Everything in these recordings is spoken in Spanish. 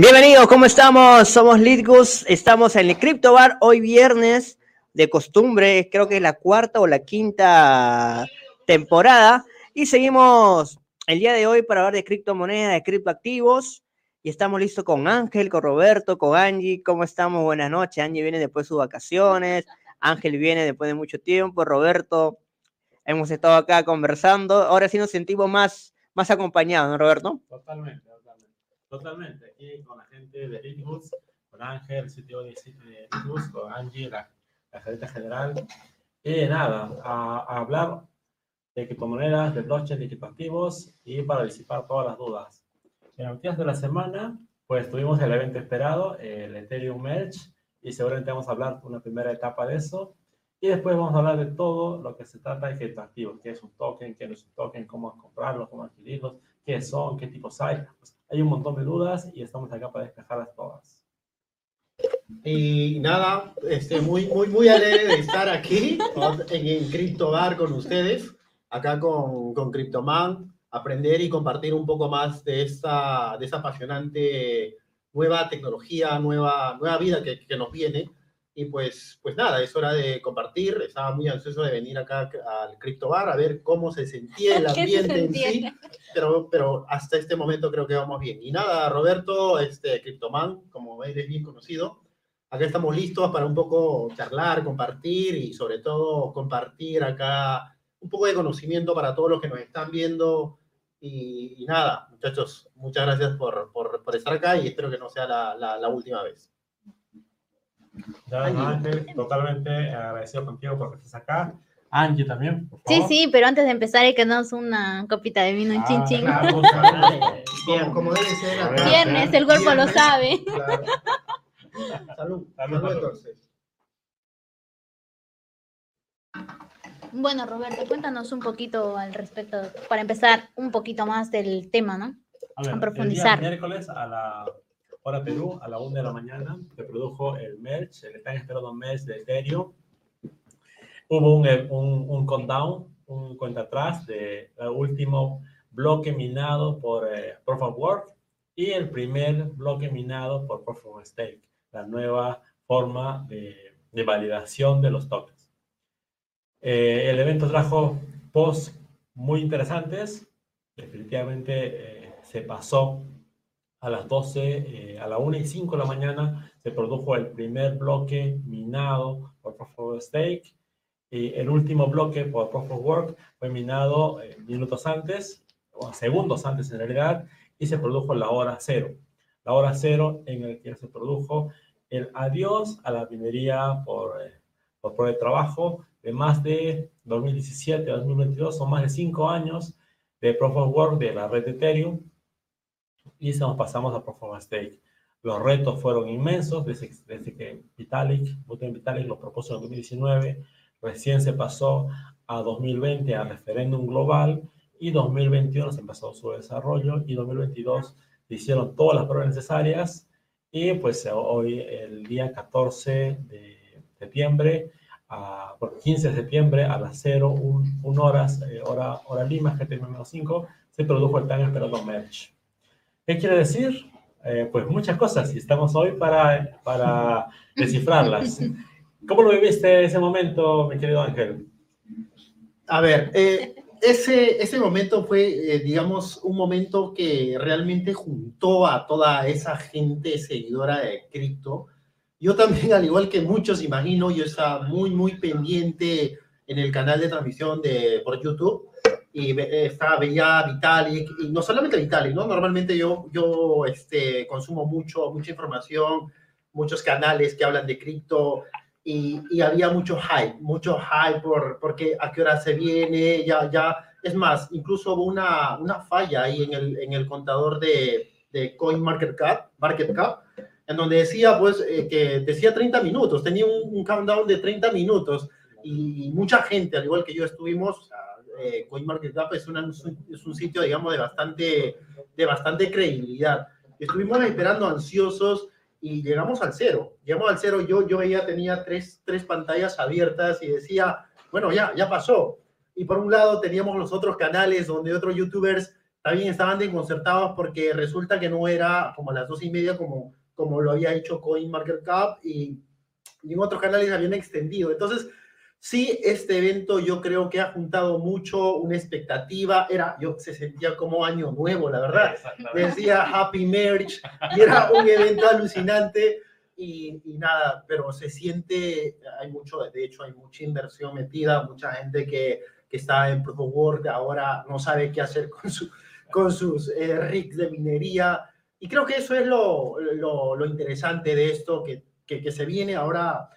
Bienvenidos, ¿cómo estamos? Somos Litgus, estamos en el Crypto Bar hoy viernes de costumbre, creo que es la cuarta o la quinta temporada y seguimos el día de hoy para hablar de criptomonedas, de criptoactivos y estamos listos con Ángel, con Roberto, con Angie, ¿cómo estamos? Buenas noches, Angie viene después de sus vacaciones, Ángel viene después de mucho tiempo, Roberto, hemos estado acá conversando, ahora sí nos sentimos más, más acompañados, ¿no, Roberto? Totalmente. Totalmente, aquí con la gente de Litbus, con Ángel, el sitio de Litbus, con Angie, la, la gerente general. Y nada, a, hablar de criptomonedas, de blockchain, de criptoactivos y para disipar todas las dudas. En los días de la semana, pues tuvimos el evento esperado, el Ethereum Merge, y seguramente vamos a hablar una primera etapa de eso. Y después vamos a hablar de todo lo que se trata de criptoactivos, qué es un token, qué no es un token, cómo comprarlos, cómo adquirirlos, qué son, qué tipos hay. Pues, hay un montón de dudas y estamos acá para despejarlas todas. Y nada, este, muy, muy, muy alegre de estar aquí en el CryptoBar con ustedes, acá con, con CryptoMan, aprender y compartir un poco más de esta, de esa apasionante nueva tecnología, nueva, nueva vida que, que nos viene. Y pues, pues nada, es hora de compartir. Estaba muy ansioso de venir acá al Crypto Bar a ver cómo se sentía el ambiente en sí. Pero, pero hasta este momento creo que vamos bien. Y nada, Roberto, este Cryptoman, como eres bien conocido, acá estamos listos para un poco charlar, compartir y sobre todo compartir acá un poco de conocimiento para todos los que nos están viendo. Y, nada, muchachos, muchas gracias por, por, por, estar acá y espero que no sea la, la, la última vez. Ya, Ángel, totalmente agradecido contigo porque estás acá. Angie también. Por favor. Sí, sí, pero antes de empezar hay que darnos una copita de vino, un ah, chin chin. Claro, Bien, como debe ser. Acá. Viernes, el cuerpo lo sabe. Claro. Salud. Salud, Salud entonces. Bueno, Roberto, cuéntanos un poquito al respecto, para empezar un poquito más del tema, ¿no? A, ver, a profundizar. El miércoles a la hora Perú, a la 1 de la mañana, se produjo el merge, el tan esperado merge de Ethereum. Hubo un, un, un countdown, un cuenta atrás del último bloque minado por eh, Proof of Work y el primer bloque minado por Proof of Stake, la nueva forma de, de validación de los tokens. Eh, el evento trajo posts muy interesantes, definitivamente eh, se pasó a las 12, eh, a la 1 y 5 de la mañana, se produjo el primer bloque minado por Proof of Stake. Y el último bloque por Proof of Work fue minado eh, minutos antes, o segundos antes en realidad, y se produjo la hora cero. La hora cero en el que se produjo el adiós a la minería por, eh, por prueba de trabajo de más de 2017 a 2022, son más de 5 años de Proof of Work de la red de Ethereum, y nos pasamos a of Stake. Los retos fueron inmensos desde, desde que Vitalik, Buterin Vitalik lo propuso en 2019, recién se pasó a 2020 a referéndum global y 2021 se empezó su desarrollo y 2022 se hicieron todas las pruebas necesarias y pues hoy el día 14 de septiembre, a, 15 de septiembre a las 0, 1, horas, eh, hora, hora Lima, GTM-5, se produjo el tan esperado merge. ¿Qué quiere decir? Eh, pues muchas cosas y estamos hoy para, para descifrarlas. ¿Cómo lo viviste ese momento, mi querido Ángel? A ver, eh, ese, ese momento fue, eh, digamos, un momento que realmente juntó a toda esa gente seguidora de cripto. Yo también, al igual que muchos, imagino, yo estaba muy, muy pendiente en el canal de transmisión de, por YouTube y estaba, veía Vitalik, y no solamente Vitalik, ¿no? Normalmente yo, yo este, consumo mucho, mucha información, muchos canales que hablan de cripto, y, y, había mucho hype, mucho hype por porque a qué hora se viene, ya, ya, es más, incluso hubo una, una falla ahí en el, en el contador de, de CoinMarketCap, Market Cap, en donde decía, pues, eh, que decía 30 minutos, tenía un, un countdown de 30 minutos, y mucha gente, al igual que yo, estuvimos eh, CoinMarketCap es, es, un sitio, digamos, de bastante, de bastante credibilidad. Estuvimos esperando ansiosos y llegamos al cero. Llegamos al cero, yo, yo veía, tenía tres, tres pantallas abiertas y decía, bueno, ya, ya pasó. Y por un lado teníamos los otros canales donde otros youtubers también estaban desconcertados porque resulta que no era como a las dos y media como, como lo había hecho CoinMarketCap y, y en otros canales habían extendido. Entonces, sí, este evento yo creo que ha juntado mucho, una expectativa, era, yo se sentía como año nuevo, la verdad. Decía Happy Merge y era un evento alucinante y, y, nada, pero se siente, hay mucho, de hecho hay mucha inversión metida, mucha gente que, que está en Proof of Work ahora no sabe qué hacer con, su, con sus eh, rigs de minería. Y creo que eso es lo, lo, lo interesante de esto, que, que, que, se viene. Ahora,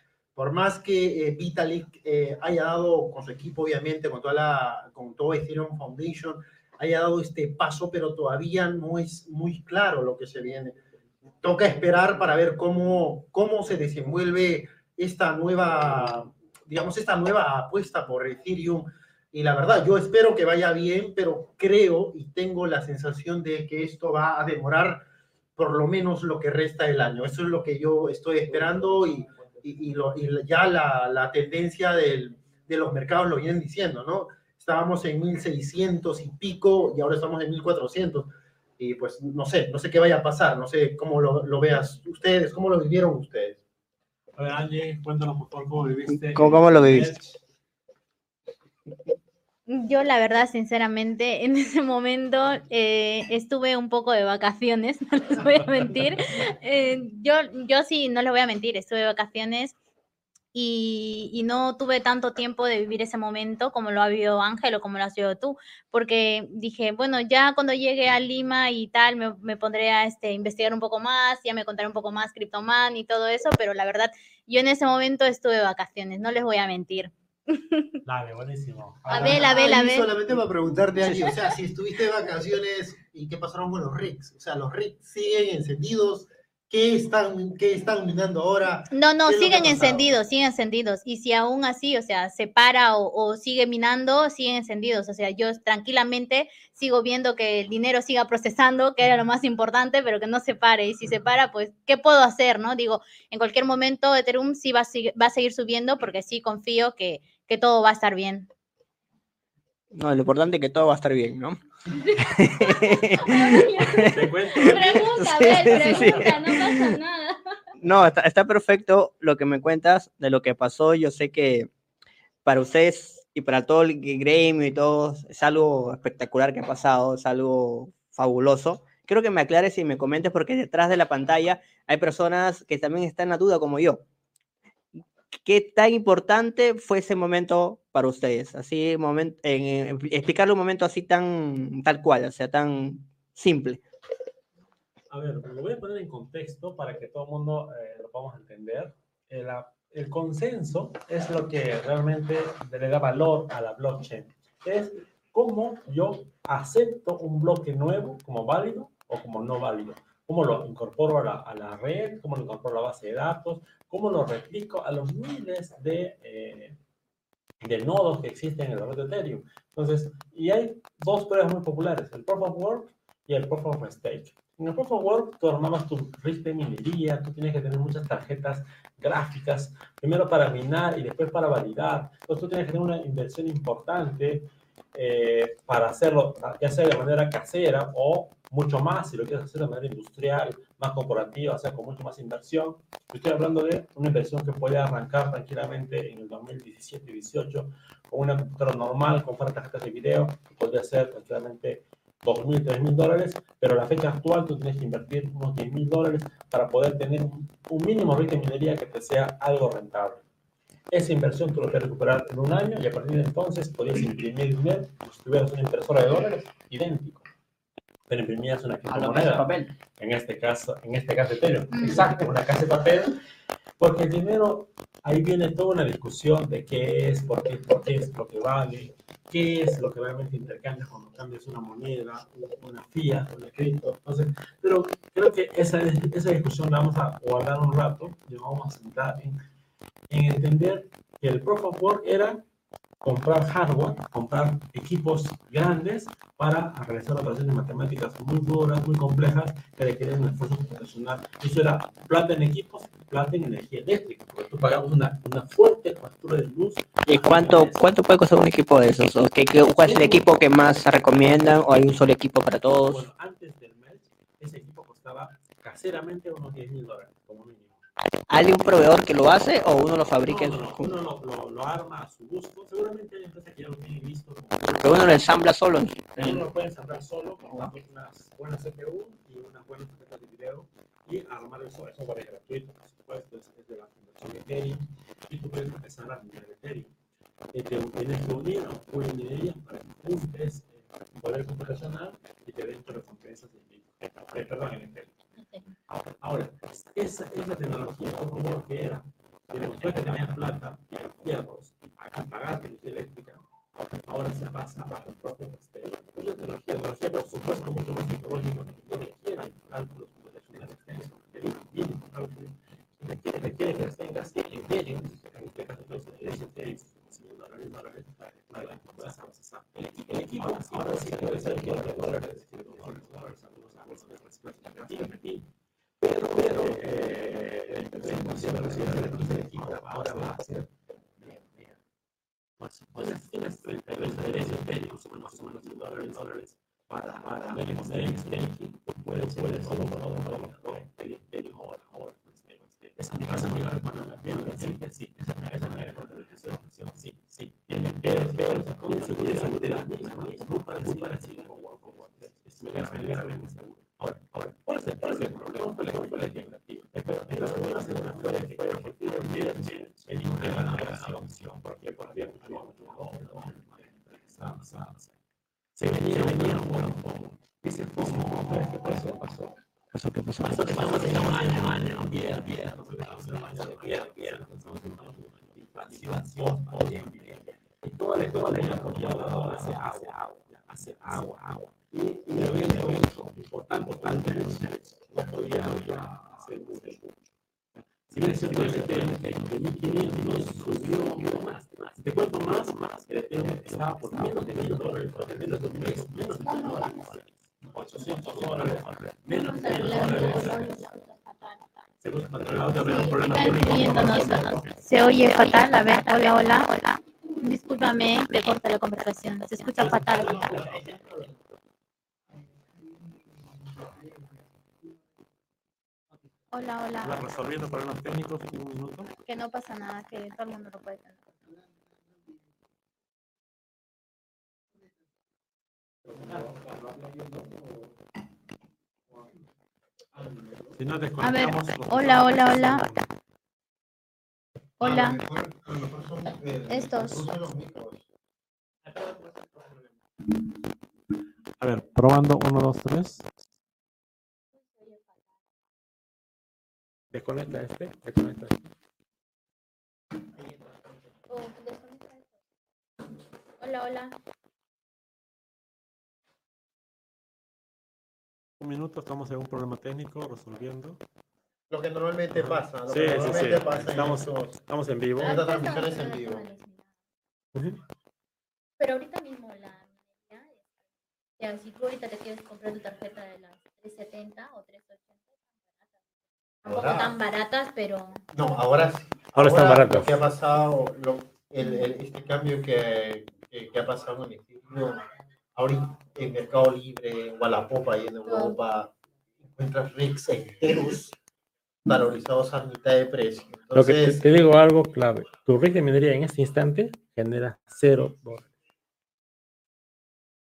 por más que eh, Vitalik eh, haya dado con su equipo, obviamente, con, toda la, con todo Ethereum Foundation, haya dado este paso, pero todavía no es muy claro lo que se viene toca esperar para ver cómo, cómo se desenvuelve esta nueva, digamos, esta nueva apuesta por Ethereum. Y la verdad, yo espero que vaya bien, pero creo y tengo la sensación de que esto va a demorar por lo menos lo que resta del año. Eso es lo que yo estoy esperando y, y, y, lo, y ya la, la tendencia del, de los mercados lo vienen diciendo, ¿no? Estábamos en 1600 y pico y ahora estamos en 1400 y pues no sé, no sé qué vaya a pasar, no sé cómo lo, lo veas ustedes, cómo lo vivieron ustedes. A ver, Angie, cuéntanos por favor cómo viviste. ¿Cómo, cómo lo viviste? Yo la verdad, sinceramente, en ese momento eh, estuve un poco de vacaciones, no les voy a mentir. Eh, yo, yo sí, no les voy a mentir, estuve de vacaciones y, y, no tuve tanto tiempo de vivir ese momento como lo ha vivido Ángel o como lo has vivido tú, porque dije, bueno, ya cuando llegue a Lima y tal, me, me pondré a este, investigar un poco más, ya me contaré un poco más Cryptoman y todo eso, pero la verdad, yo en ese momento estuve de vacaciones, no les voy a mentir. Dale, buenísimo. A ver, a ver, a ver. Solamente para preguntarte, Angie, o sea, si estuviste de vacaciones y qué pasaron con los rigs, o sea, los rigs siguen encendidos, ¿Qué están, qué están minando ahora? No, no, siguen encendidos, siguen encendidos. Y si aún así, o sea, se para o, o, sigue minando, siguen encendidos. O sea, yo tranquilamente sigo viendo que el dinero siga procesando, que era lo más importante, pero que no se pare. Y si se para, pues, ¿qué puedo hacer? no Digo, en cualquier momento Ethereum sí va a, va a seguir subiendo porque sí confío que, que todo va a estar bien. No, lo importante es que todo va a estar bien, ¿no? pregunta, a ver, pregunta, no pasa nada. No, está, está, perfecto lo que me cuentas de lo que pasó. Yo sé que para ustedes y para todo el gremio y todo es algo espectacular que ha pasado, es algo fabuloso. Quiero que me aclares y me comentes porque detrás de la pantalla hay personas que también están en la duda como yo. ¿Qué tan importante fue ese momento para ustedes? Así, momento, en, en, explicarle un momento así tan tal cual, o sea, tan simple. A ver, lo voy a poner en contexto para que todo el mundo eh, lo podamos entender. El, el, consenso es lo que realmente le da valor a la blockchain. Es cómo yo acepto un bloque nuevo como válido o como no válido cómo lo incorporo a la, a la, red, cómo lo incorporo a la base de datos, cómo lo replico a los miles de, eh, de nodos que existen en la red de Ethereum. Entonces, y hay dos pruebas muy populares, el Proof of Work y el Proof of Stake. En el Proof of Work tú armabas tu rig de minería, tú tienes que tener muchas tarjetas gráficas, primero para minar y después para validar. Entonces tú tienes que tener una inversión importante eh, para hacerlo, ya sea de manera casera o mucho más, si lo quieres hacer de manera industrial, más corporativa, o sea, con mucho más inversión. Yo estoy hablando de una inversión que puede arrancar tranquilamente en el 2017-18 con una computadora normal, con tarjetas de video, que podría ser tranquilamente 2.000, 3.000 dólares, pero a la fecha actual tú tienes que invertir unos 10.000 dólares para poder tener un, mínimo ritmo de minería que te sea algo rentable. Esa inversión tú lo puedes recuperar en un año y a partir de entonces podías imprimir dinero si tuvieras una impresora de dólares idéntico. Pero imprimías una criptomoneda. papel. En este caso, en este caso Ethereum. Exacto, una casa de papel. Porque el dinero, ahí viene toda una discusión de qué es, por qué, por qué es lo que vale, qué es lo que realmente intercambias cuando cambias una moneda, una fiat, una cripto. Entonces, pero creo que esa, esa discusión la vamos a guardar un rato y vamos a sentar en en entender que el Proof of Work era comprar hardware, comprar equipos grandes para realizar operaciones matemáticas muy duras, muy complejas, que requieren un esfuerzo computacional. Eso era plata en equipos plata en energía eléctrica, porque tú pagamos una, una fuerte factura de luz. ¿Y cuánto, cuánto puede costar un equipo de esos? ¿O qué, qué- ¿Cuál es el equipo que más se recomiendan? ¿O hay un solo equipo para todos? Bueno, antes del mes, ese equipo costaba caseramente unos 10 mil dólares. ¿Hay un proveedor que lo hace o uno lo fabrica? No, no, no, uno lo, lo, lo arma a su gusto. Seguramente hay empresas que ya lo tienen listo. como- Que uno lo ensambla solo. Uno lo puede ensamblar solo con unas buenas CPU y unas buenas tarjetas de video y armar el software. Eso es gratuito, por supuesto, es, es de la fundación Ethereum y tú puedes empezar a minar Ethereum. Eh, te tienes que unir a una minería para que juntes eh, poder computacional y te den recompensas en Bitcoin. Eh, perdón, en Ethereum. Ahora, esa es la tecnología como que era. Que después que tenías plata y pagar eléctrica, ahora se pasa a los propios sistemas. Es la tecnología, tecnología, por supuesto, mucho más tecnológica, que requiere cálculos extensos, requiere bien cálculos, requiere, requiere que tengas Ethereum, en este caso entonces es Ethereum, 100 dólares, dólares, para que. El equipo, el ahora sí puede ser que algunos pero, pero, eh, la implementación de la equipo ahora va a ser más o menos tienes 32 derechos Ethereum, son más o menos 100 dólares, dólares para, para el staking, puedes, puedes, todo, todo, todo, todo, Ethereum, ahora, ahora, esa esa amiga hermana la tiene, sí, sí, esa esa amiga con la sí, sí, sí, tiene, pero, pero, con seguridad, seguridad, es muy parecido, parecido, como, como, es medianamente seguro. Ahora, ahora, ¿cuál es el, cuál es el problema? ¿Cuál es el problema fue que un montón. Y se puso ¿qué pasó? Pasó. ¿Eso qué pasó? Pasó que un un un agua, hace agua, agua. Si bien es cierto, el Ethereum de 1500 subió más, más. Te cuento más, más, el Ethereum estaba por menos de 1000 dólares, por menos de un mes, menos de 1000 dólares, 800 dólares, menos de 1000 dólares. Según controlado, un problema. Se oye fatal. A ver, hola, hola, hola. Discúlpame, te corta la conversación. Se escucha fatal. Hola, hola. Resolviendo problemas técnicos en un minuto. Que no pasa nada, que todo el mundo lo puede tener. Si no A ver, hola, hola, hola. Hola. eh, Estos. A ver, probando 1, 2, 3. Desconecta este, desconecta este. Hola, hola. Un minuto, estamos en un problema técnico resolviendo. Lo que normalmente pasa. Lo Sí, que sí, normalmente sí. pasa en Estamos, estos- estamos en vivo. Esta transmisión es en vivo. Pero ahorita mismo la minería, si tú ahorita te quieres comprar tu tarjeta de las 370 o 380, tampoco Ahora- tan baratas, pero No, ahora sí. Ahora están baratas. Lo que ha pasado, lo- el, el- este cambio que, que, que ha pasado en Ethereum, ahorita en Mercado Libre, en Wallapop, ahí en Europa, encuentras RICs enteros valorizados a mitad de precio. Lo que te, Entonces, te digo algo clave. Tu rig de minería en este instante genera cero dólares.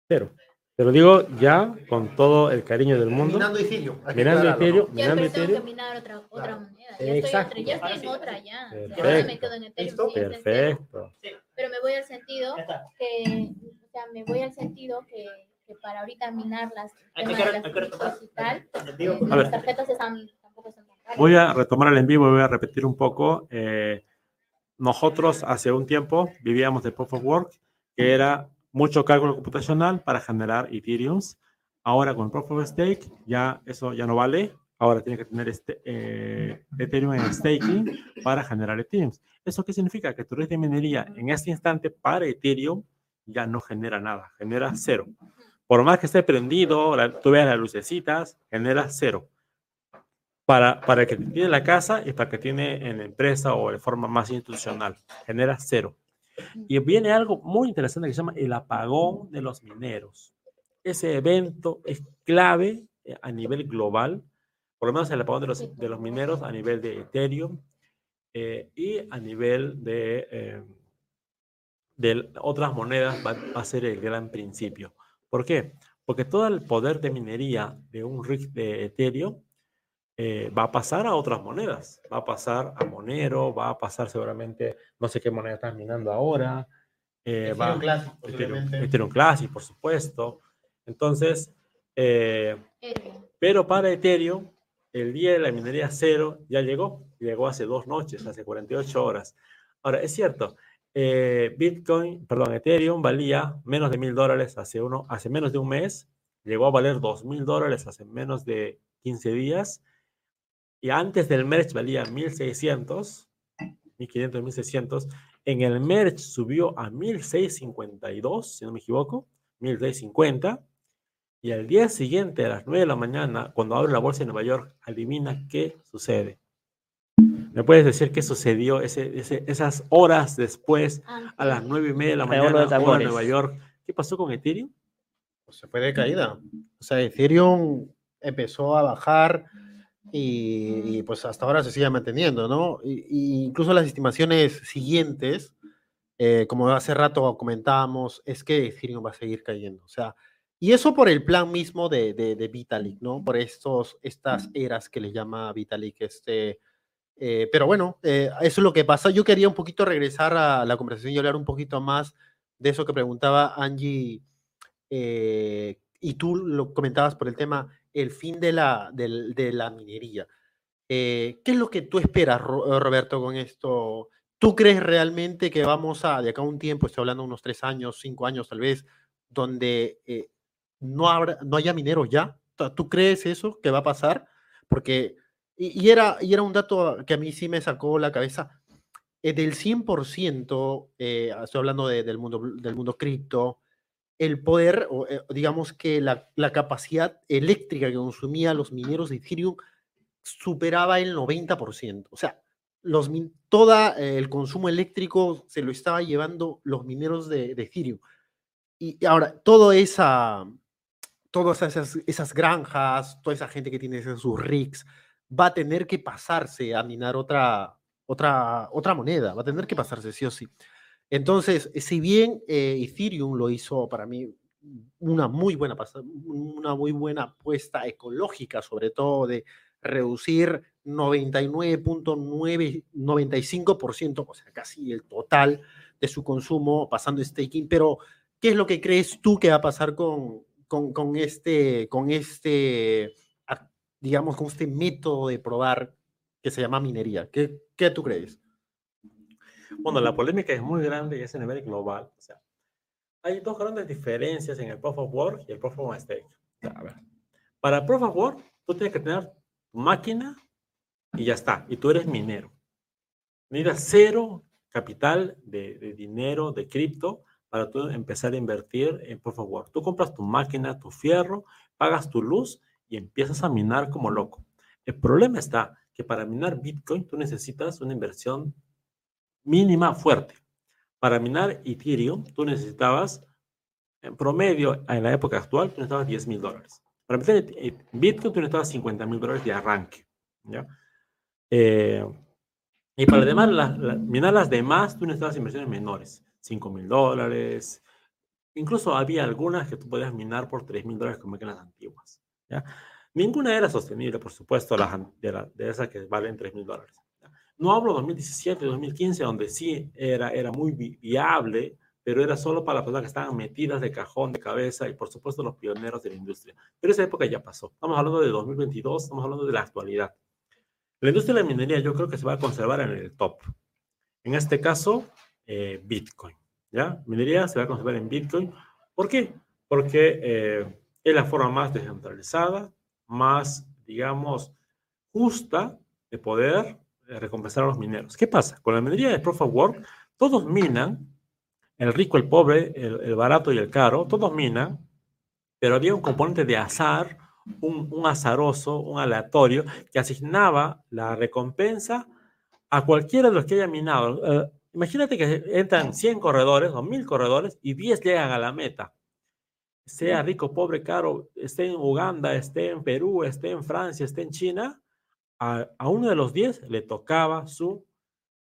Cero. Te lo digo ya con todo el cariño del mundo. minando Ethereum. Minando minando pero tengo que Ethereum. minar otra, otra Claro. moneda. Ya estoy, Exacto. otra, ya estoy en otra ya. Perfecto. me quedo en Ethereum. ¿Listo? sí, es Ethereum. Perfecto. Pero me voy al sentido que, o sea, me voy al sentido que, que para ahorita minar las de las eh, A ver. las tarjetas están, tampoco son tan caras. Voy a retomar el en vivo y voy a repetir un poco. eh, nosotros hace un tiempo vivíamos de Proof of Work, que era mucho cálculo computacional para generar Ethereums. Ahora con Proof of Stake ya eso ya no vale. Ahora tiene que tener este, eh, Ethereum en staking para generar Ethereums. ¿Eso qué significa? Que tu red de minería en este instante para Ethereum ya no genera nada, genera cero. Por más que esté prendido, la- tú veas las lucecitas, genera cero. para, para el que tiene la casa y para el que tiene en la empresa o de forma más institucional. Genera cero. Y viene algo muy interesante que se llama el apagón de los mineros. Ese evento es clave eh, a nivel global, por lo menos el apagón de los, de los mineros a nivel de Ethereum eh, y a nivel de, eh, de otras monedas va, va, a ser el gran principio. ¿Por qué? Porque todo el poder de minería de un rig de Ethereum eh, va a pasar a otras monedas. Va a pasar a Monero, va a pasar seguramente, no sé qué moneda estás minando ahora. Eh, Ethereum va, Classic, Ethereum, Ethereum, Classic, por supuesto. Entonces, eh, pero para Ethereum, el día de la minería cero ya llegó. Llegó hace dos noches, hace 48 horas. Ahora, es cierto, eh, Bitcoin, perdón, Ethereum valía menos de mil dólares hace, uno, hace menos de un mes. Llegó a valer dos mil dólares hace menos de 15 días y antes del merge valía 1600, 1500, 1600. En el merge subió a 1652, si no me equivoco, 1650. Y al día siguiente, a las 9 de la mañana, cuando abre la bolsa de Nueva York, adivina qué sucede. ¿Me puedes decir qué sucedió ese, ese, esas horas después, a las 9 y media de la mañana, de hora Nueva York? ¿Qué pasó con Ethereum? Pues se fue de caída. O sea, Ethereum empezó a bajar y, y, pues hasta ahora se sigue manteniendo, ¿no? Y, y incluso las estimaciones siguientes, eh, como hace rato comentábamos, es que Ethereum va a seguir cayendo. O sea, y eso por el plan mismo de, de, de Vitalik, ¿no? Por estos, estas eras que le llama Vitalik, este... Eh, pero bueno, eh, eso es lo que pasa. Yo quería un poquito regresar a la conversación y hablar un poquito más de eso que preguntaba Angie eh, y tú lo comentabas por el tema el fin de la, de, la minería. Eh, ¿Qué es lo que tú esperas, Roberto, con esto? ¿Tú crees realmente que vamos a, de acá a un tiempo, estoy hablando unos tres años, cinco años tal vez, donde eh, no, habrá, no haya mineros ya? ¿Tú crees eso que va a pasar? Porque, y, era, y era un dato que a mí sí me sacó la cabeza, eh, del 100%, eh, estoy hablando de, del mundo, del mundo cripto, el poder, o, eh, digamos que la, capacidad eléctrica que consumía los mineros de Ethereum superaba el 90%. O sea, los, todo eh, el consumo eléctrico se lo estaba llevando los mineros de, de Ethereum. Y, y, ahora, toda esa, todas esas, esas granjas, toda esa gente que tiene sus rigs, va a tener que pasarse a minar otra, otra, otra moneda, va a tener que pasarse sí o sí. Entonces, si bien eh, Ethereum lo hizo para mí una muy buena una muy buena apuesta ecológica, sobre todo de reducir 99.995%, o sea, casi el total de su consumo pasando staking, pero ¿qué es lo que crees tú que va a pasar con, con, con este, con este, digamos, con este método de probar que se llama minería? ¿Qué, qué tú crees? Bueno, la polémica es muy grande y es a nivel global. O sea, hay dos grandes diferencias en el Proof of Work y el Proof of Stake. A ver, para Proof of Work, tú tienes que tener tu máquina y ya está. Y tú eres minero. Necesitas cero capital de, de dinero, de cripto, para tú empezar a invertir en Proof of Work. Tú compras tu máquina, tu fierro, pagas tu luz y empiezas a minar como loco. El problema está que para minar Bitcoin tú necesitas una inversión mínima fuerte. Para minar Ethereum, tú necesitabas, en promedio, en la época actual, tú necesitabas 10 mil dólares. Para minar Bitcoin, tú necesitabas 50 mil dólares de arranque. ¿ya? Eh, y para demás, minar las demás, tú necesitabas inversiones menores, 5 mil dólares. Incluso había algunas que tú podías minar por 3 mil dólares como máquinas antiguas. ¿ya? Ninguna era sostenible, por supuesto, las, de, la, de esas que valen 3 mil dólares. No hablo 2017, 2015, donde sí era, era muy viable, pero era solo para las personas que estaban metidas de cajón, de cabeza y por supuesto los pioneros de la industria. Pero esa época ya pasó. Estamos hablando de 2022, estamos hablando de la actualidad. La industria de la minería yo creo que se va a conservar en el top. En este caso, eh, Bitcoin. ¿ya? Minería se va a conservar en Bitcoin. ¿Por qué? Porque eh, es la forma más descentralizada, más, digamos, justa de poder recompensar a los mineros. ¿Qué pasa? Con la minería de Proof of Work, todos minan, el rico, el pobre, el, el, barato y el caro, todos minan, pero había un componente de azar un, azaroso, un aleatorio, que asignaba la recompensa a cualquiera de los que haya minado. Eh, imagínate que entran 100 corredores o 1000 corredores y 10 llegan a la meta. Sea rico, pobre, caro, esté en Uganda, esté en Perú, esté en Francia, esté en China, a, uno de los 10 le tocaba su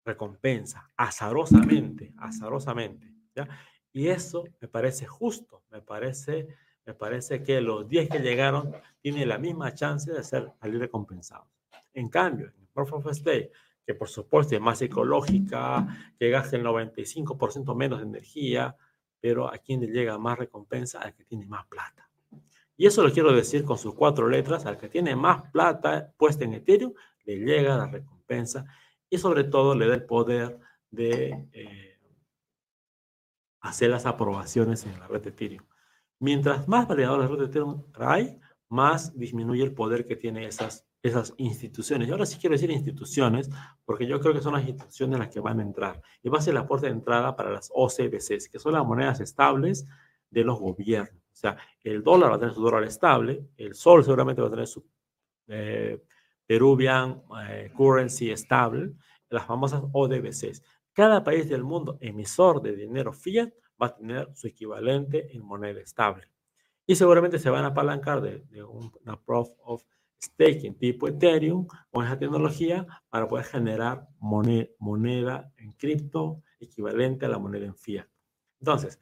recompensa, azarosamente, azarosamente. ¿ya? Y eso me parece justo, me parece me parece que los 10 que llegaron tienen la misma chance de ser salir recompensados. En cambio, en Proof of Stake, que por supuesto es más ecológica, que gasta el 95% menos de energía, pero a quien le llega más recompensa, al que tiene más plata. Y eso lo quiero decir con sus cuatro letras, al que tiene más plata puesta en Ethereum, le llega la recompensa y sobre todo le da el poder de eh, hacer las aprobaciones en la red de Ethereum. Mientras más validadores de Ethereum hay, más disminuye el poder que tienen esas, esas instituciones. Y ahora sí quiero decir instituciones, porque yo creo que son las instituciones las que van a entrar. Y va a ser la puerta de entrada para las OCBCs, que son las monedas estables de los gobiernos. O sea, el dólar va a tener su dólar estable, el sol seguramente va a tener su eh, Peruvian eh, currency estable, las famosas ODBCs. Cada país del mundo emisor de dinero fiat va a tener su equivalente en moneda estable. Y seguramente se van a apalancar de, una proof of staking tipo Ethereum con esa tecnología para poder generar moneda, en cripto equivalente a la moneda en fiat. Entonces,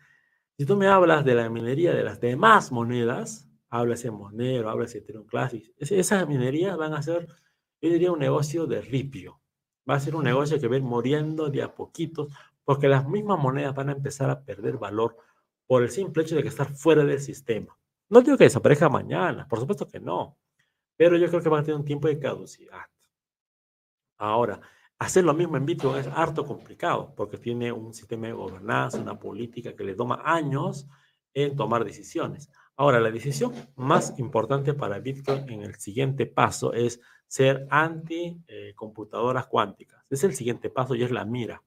si tú me hablas de la minería de las demás monedas, hablas de Monero, hablas de Ethereum Classic, esas minerías van a ser, yo diría, un negocio de ripio. Va a ser un negocio que va a ir muriendo de a poquitos porque las mismas monedas van a empezar a perder valor por el simple hecho de estar fuera del sistema. No digo que desaparezca mañana, por supuesto que no, pero yo creo que va a tener un tiempo de caducidad. Ahora, hacer lo mismo en Bitcoin es harto complicado porque tiene un sistema de gobernanza, una política que le toma años en tomar decisiones. Ahora, la decisión más importante para Bitcoin en el siguiente paso es ser anti eh, computadoras cuánticas. Es el siguiente paso y es la mira.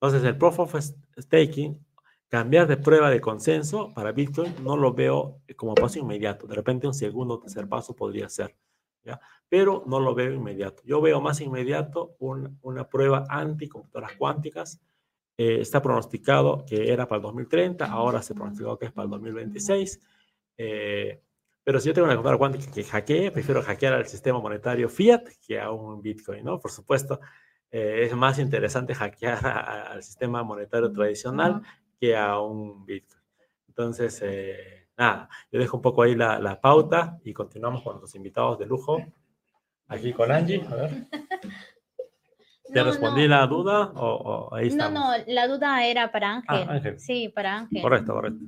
Entonces, el Proof of Staking, cambiar de prueba de consenso para Bitcoin, no lo veo como paso inmediato. De repente, un segundo o tercer paso podría ser. ¿Ya? Pero no lo veo inmediato. Yo veo más inmediato una prueba anti-computadoras cuánticas. Eh, está pronosticado que era para el 2030, ahora se pronosticó que es para el 2026. Eh, pero si yo tengo una computadora cuántica que hackee, prefiero hackear al sistema monetario fiat que a un Bitcoin, ¿no? Por supuesto, eh, es más interesante hackear al sistema monetario tradicional que a un Bitcoin. Entonces, eh, nada, yo dejo un poco ahí la, la, pauta y continuamos con los invitados de lujo. Aquí con Angie, a ver. ¿Te respondí la duda o, ahí No, no, la duda era para ah, Ángel. Sí, para Ángel. Correcto, correcto.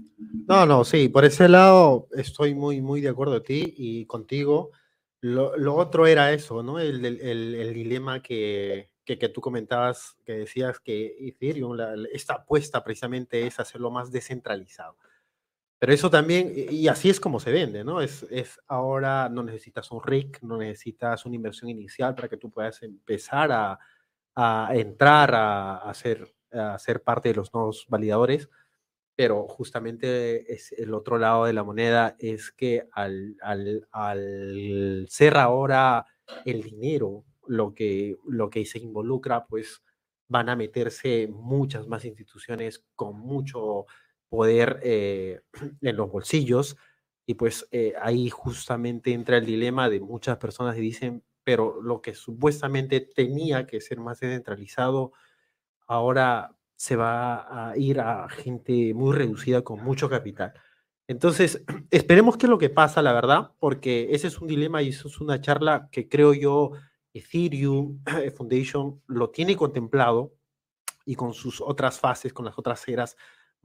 No, no, sí, por ese lado estoy muy, muy de acuerdo de ti y contigo. Lo, lo otro era eso, ¿no? El, el, el dilema que, que, tú comentabas, que decías que Ethereum, esta apuesta precisamente es hacerlo más descentralizado. Pero eso también, y así es como se vende, ¿no? Es, es ahora no necesitas un RIC, no necesitas una inversión inicial para que tú puedas empezar a, a entrar a, a, ser, a ser parte de los nuevos validadores, pero justamente es el otro lado de la moneda es que al, al, al ser ahora el dinero lo que, lo que se involucra, pues van a meterse muchas más instituciones con mucho poder eh, en los bolsillos. Y pues eh, ahí justamente entra el dilema de muchas personas y dicen, pero lo que supuestamente tenía que ser más descentralizado, ahora se va a ir a gente muy reducida con mucho capital. Entonces, esperemos qué es lo que pasa, la verdad, porque ese es un dilema y eso es una charla que creo yo Ethereum Foundation lo tiene contemplado y con sus otras fases, con las otras eras,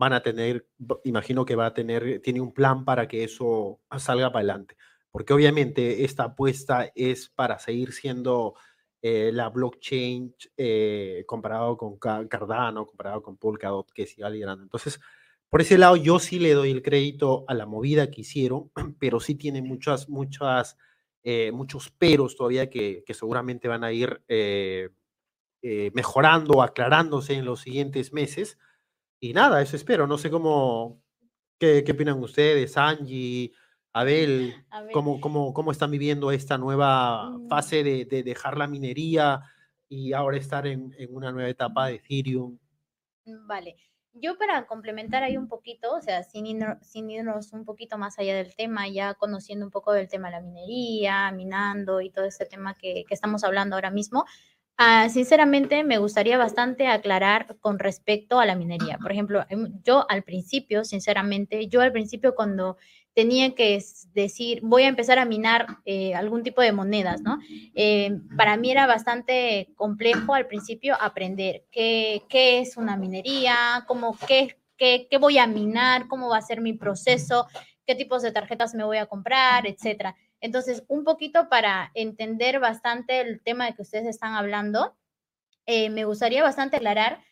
van a tener, imagino que va a tener, tiene un plan para que eso salga para adelante. Porque obviamente esta apuesta es para seguir siendo eh, la blockchain eh, comparado con Cardano, comparado con Polkadot, que siga liderando. Entonces, por ese lado, yo sí le doy el crédito a la movida que hicieron, pero sí tiene muchas, muchas eh, muchos peros todavía que, seguramente van a ir mejorando, aclarándose en los siguientes meses. Y nada, eso espero. No sé cómo, qué, qué opinan ustedes, Angie, Abel, ¿cómo, cómo, cómo están viviendo esta nueva mm. fase de, de, dejar la minería y ahora estar en, en una nueva etapa de Ethereum? Mm, vale. Yo para complementar ahí un poquito, o sea, sin, sin irnos un poquito más allá del tema, ya conociendo un poco del tema de la minería, minando y todo ese tema que, que estamos hablando ahora mismo, Ah, sinceramente, me gustaría bastante aclarar con respecto a la minería. Por ejemplo, em, yo al principio, sinceramente, yo al principio cuando tenía que decir, voy a empezar a minar eh, algún tipo de monedas, ¿no? Eh, para mí era bastante complejo al principio aprender qué, qué es una minería, cómo, qué, qué, qué voy a minar, cómo va a ser mi proceso, qué tipos de tarjetas me voy a comprar, etcétera. Entonces, un poquito para entender bastante el tema de que ustedes están hablando, eh, me gustaría bastante aclarar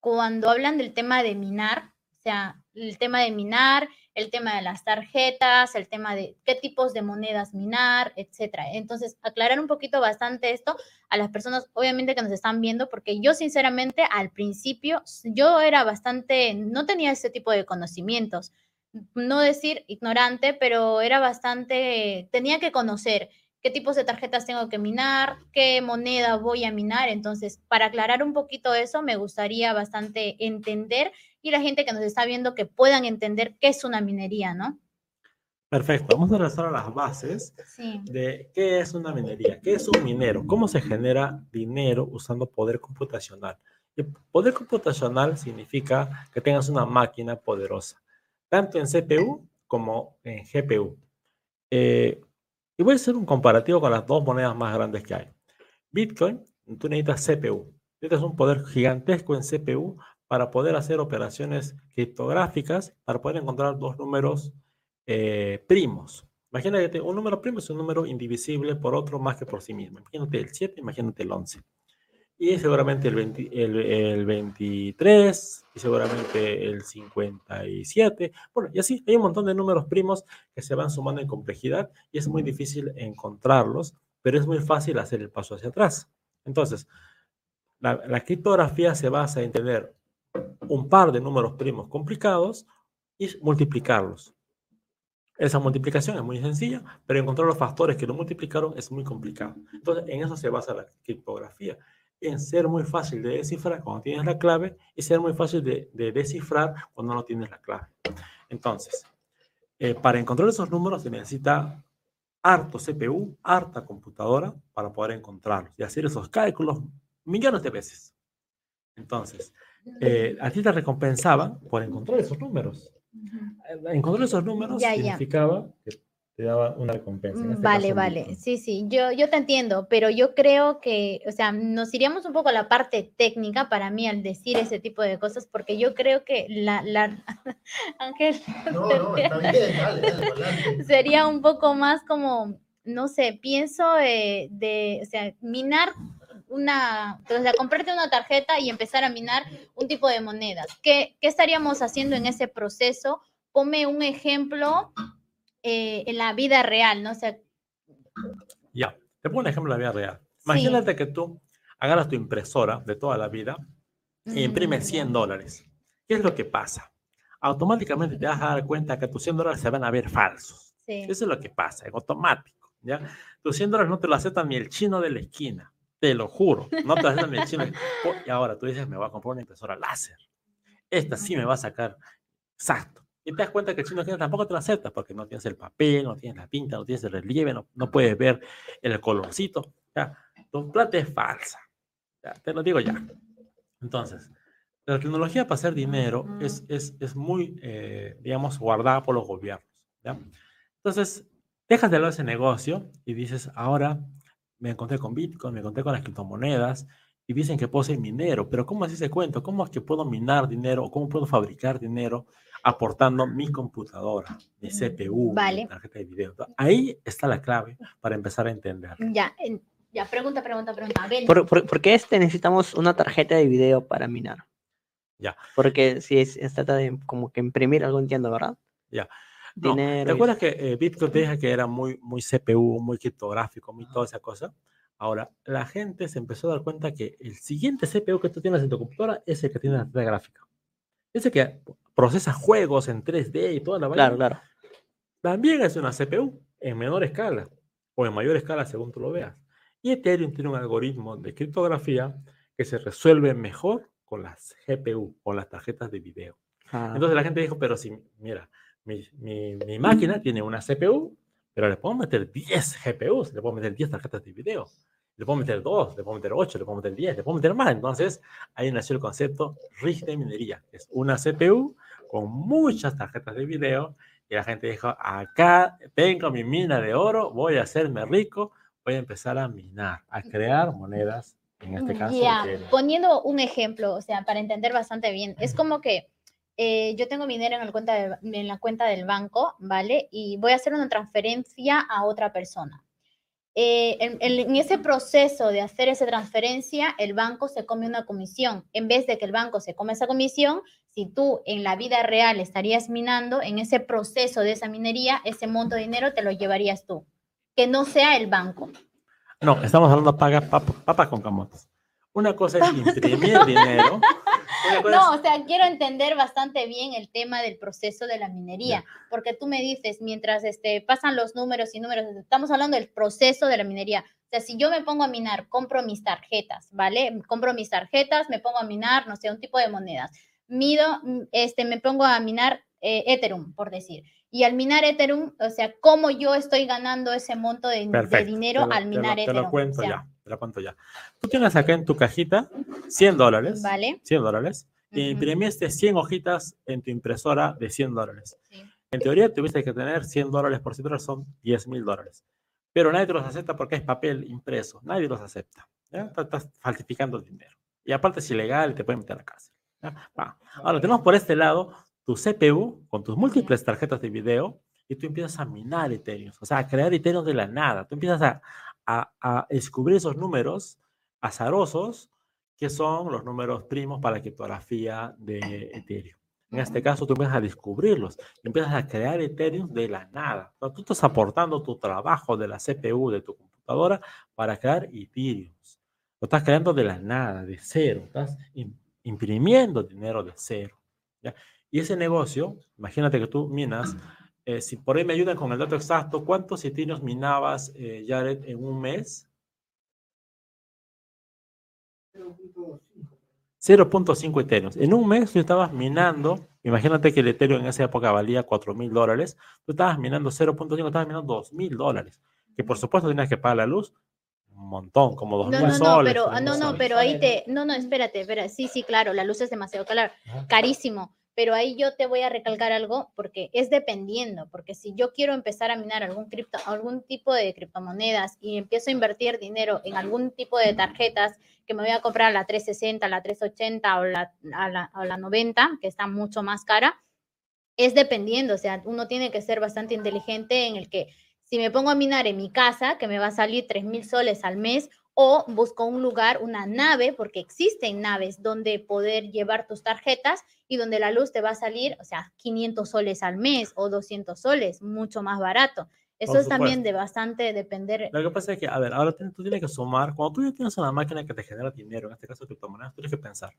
cuando hablan del tema de minar, o sea, el tema de minar, el tema de las tarjetas, el tema de qué tipos de monedas minar, etcétera. Entonces, aclarar un poquito bastante esto a las personas, obviamente, que nos están viendo, porque yo, sinceramente, al principio, yo era bastante, no tenía ese tipo de conocimientos no decir ignorante, pero era bastante, tenía que conocer qué tipos de tarjetas tengo que minar, qué moneda voy a minar. Entonces, para aclarar un poquito eso, me gustaría bastante entender y la gente que nos está viendo que puedan entender qué es una minería, ¿no? Perfecto, vamos a regresar a las bases de qué es una minería, qué es un minero, cómo se genera dinero usando poder computacional. El poder computacional significa que tengas una máquina poderosa tanto en CPU como en GPU. Eh, y voy a hacer un comparativo con las dos monedas más grandes que hay. Bitcoin, tú necesitas CPU. Necesitas un poder gigantesco en CPU para poder hacer operaciones criptográficas, para poder encontrar dos números eh, primos. Imagínate, un número primo es un número indivisible por otro más que por sí mismo. Imagínate el 7, imagínate el 11 y seguramente el, el, 23 y seguramente el 57. Bueno, y así hay un montón de números primos que se van sumando en complejidad y es muy difícil encontrarlos, pero es muy fácil hacer el paso hacia atrás. Entonces, la, la criptografía se basa en tener un par de números primos complicados y multiplicarlos. Esa multiplicación es muy sencilla, pero encontrar los factores que lo multiplicaron es muy complicado. Entonces, en eso se basa la criptografía en ser muy fácil de descifrar cuando tienes la clave y ser muy fácil de, descifrar cuando no tienes la clave. Entonces, eh, para encontrar esos números se necesita harto CPU, harta computadora para poder encontrarlos y hacer esos cálculos millones de veces. Entonces, eh, a ti te recompensaban por encontrar esos números. Eh, encontrar esos números significaba que te daba una recompensa. Este vale, vale. Sí, sí, yo, yo te entiendo, pero yo creo que, o sea, nos iríamos un poco a la parte técnica para mí al decir ese tipo de cosas, porque yo creo que la, la... Ángel, no, no, está bien, sería un poco más como, no sé, pienso de, o sea, minar una, o sea, comprarte una tarjeta y empezar a minar un tipo de monedas. ¿Qué, qué estaríamos haciendo en ese proceso? Ponme un ejemplo eh, en la vida real, ¿no? sé Ya, te pongo un ejemplo de la vida real. Imagínate que tú agarras tu impresora de toda la vida y imprimes 100 dólares. ¿Qué es lo que pasa? Automáticamente te vas a dar cuenta que tus 100 dólares se van a ver falsos. Eso es lo que pasa, en automático. ¿ya? Tus 100 dólares no te lo aceptan ni el chino de la esquina. Te lo juro. No te lo aceptan ni el chino. Y ahora tú dices, me voy a comprar una impresora láser. Esta sí me va a sacar exacto. Y te das cuenta que el chino tampoco te lo acepta porque no tienes el papel, no tienes la pinta, no tienes el relieve, no, no puedes ver el colorcito. ¿ya? Tu plata es falsa. ¿ya? Te lo digo ya. Entonces, la tecnología para hacer dinero es, es, es muy, eh, digamos, guardada por los gobiernos. ¿ya? Entonces, dejas de lado ese negocio y dices, ahora me encontré con Bitcoin, me encontré con las criptomonedas y dicen que puedo ser minero, pero ¿cómo así se cuento? ¿Cómo es que puedo minar dinero? ¿Cómo puedo fabricar dinero? Aportando mi computadora, mi CPU, mi tarjeta de video. Ahí está la clave para empezar a entender. Ya, ya, pregunta, pregunta, pregunta. ¿Por, qué este necesitamos una tarjeta de video para minar? Ya. Porque si es, trata de como que imprimir algo, entiendo, ¿verdad? Ya. Dinero. ¿Te acuerdas que eh, Bitcoin te dije que era muy, muy CPU, muy criptográfico, muy toda esa cosa? Ahora, la gente se empezó a dar cuenta que el siguiente CPU que tú tienes en tu computadora es el que tiene la tarjeta gráfica. Ese que procesa juegos en 3D y toda la Claro, claro. también es una CPU en menor escala o en mayor escala según tú lo veas. Y Ethereum tiene un algoritmo de criptografía que se resuelve mejor con las GPU, con las tarjetas de video. Ah. Entonces la gente dijo, pero si, mira, mi, mi, mi, máquina tiene una CPU, pero le puedo meter 10 GPUs, le puedo meter 10 tarjetas de video, le puedo meter 2, le puedo meter 8, le puedo meter 10, le puedo meter más. Entonces ahí nació el concepto RIG de minería, que es una CPU con muchas tarjetas de video y la gente dijo, acá tengo mi mina de oro, voy a hacerme rico, voy a empezar a minar, a crear monedas, en este caso. Poniendo un ejemplo, o sea, para entender bastante bien, es como que eh, yo tengo mi dinero en, cuenta en la cuenta del banco, ¿vale? Y voy a hacer una transferencia a otra persona. Eh, en, ese proceso de hacer esa transferencia, el banco se come una comisión. En vez de que el banco se come esa comisión, si tú en la vida real estarías minando, en ese proceso de esa minería, ese monto de dinero te lo llevarías tú, que no sea el banco. No, estamos hablando de pagar papas con camotes. Una cosa es imprimir dinero no, o sea, quiero entender bastante bien el tema del proceso de la minería, porque tú me dices, mientras este, pasan los números y números, estamos hablando del proceso de la minería. O sea, si yo me pongo a minar, compro mis tarjetas, ¿vale? Compro mis tarjetas, me pongo a minar, no sé, un tipo de monedas. Mido, mm, este, me pongo a minar eh, Ethereum, por decir. Y al minar Ethereum, o sea, ¿cómo yo estoy ganando ese monto de, dinero al minar Ethereum? Te lo cuento ya la cuento ya. Tú tienes acá en tu cajita 100 dólares. Vale. 100 dólares. Y imprimiste 100 hojitas en tu impresora de 100 dólares. En teoría tuviste que tener 100 dólares por 100 dólares, son 10 mil dólares. Pero nadie los acepta porque es papel impreso. Nadie los acepta. Estás falsificando el dinero. Y aparte es ilegal y te pueden meter a la cárcel. Ahora tenemos por este lado tu CPU con tus múltiples tarjetas de video y tú empiezas a minar Ethereum, o sea, a crear Ethereum de la nada. Tú empiezas a, a, descubrir esos números azarosos que son los números primos para la criptografía de Ethereum. En este caso, tú empiezas a descubrirlos, empiezas a crear Ethereum de la nada. tú estás aportando tu trabajo de la CPU de tu computadora para crear Ethereum. Lo estás creando de la nada, de cero. Estás imprimiendo dinero de cero. Y ese negocio, imagínate que tú minas eh, si por ahí me ayudan con el dato exacto, ¿cuántos ethereum minabas, eh, Jared, en un mes? 0.5 Ethereum. En un mes tú estabas minando, imagínate que el Ethereum en esa época valía 4 mil dólares, tú estabas minando 0.5, estabas minando 2 mil dólares, que por supuesto tenías que pagar la luz un montón, como 2 mil no, no, soles. No, pero, no, no, pero ahí te, no, no, espérate, espérate, sí, sí, claro, la luz es demasiado claro, carísimo pero ahí yo te voy a recalcar algo porque es dependiendo, porque si yo quiero empezar a minar algún, cripto, algún tipo de criptomonedas y empiezo a invertir dinero en algún tipo de tarjetas que me voy a comprar la 360, la 380 o la, la, o la 90, que está mucho más cara, es dependiendo, o sea, uno tiene que ser bastante inteligente en el que si me pongo a minar en mi casa, que me va a salir 3 mil soles al mes, o busco un lugar, una nave, porque existen naves donde poder llevar tus tarjetas y donde la luz te va a salir, o sea, 500 soles al mes o 200 soles, mucho más barato. Eso es también de bastante depender. Lo que pasa es que, a ver, ahora tú tienes que sumar, cuando tú ya tienes una máquina que te genera dinero, en este caso criptomonedas, tú tienes que pensar,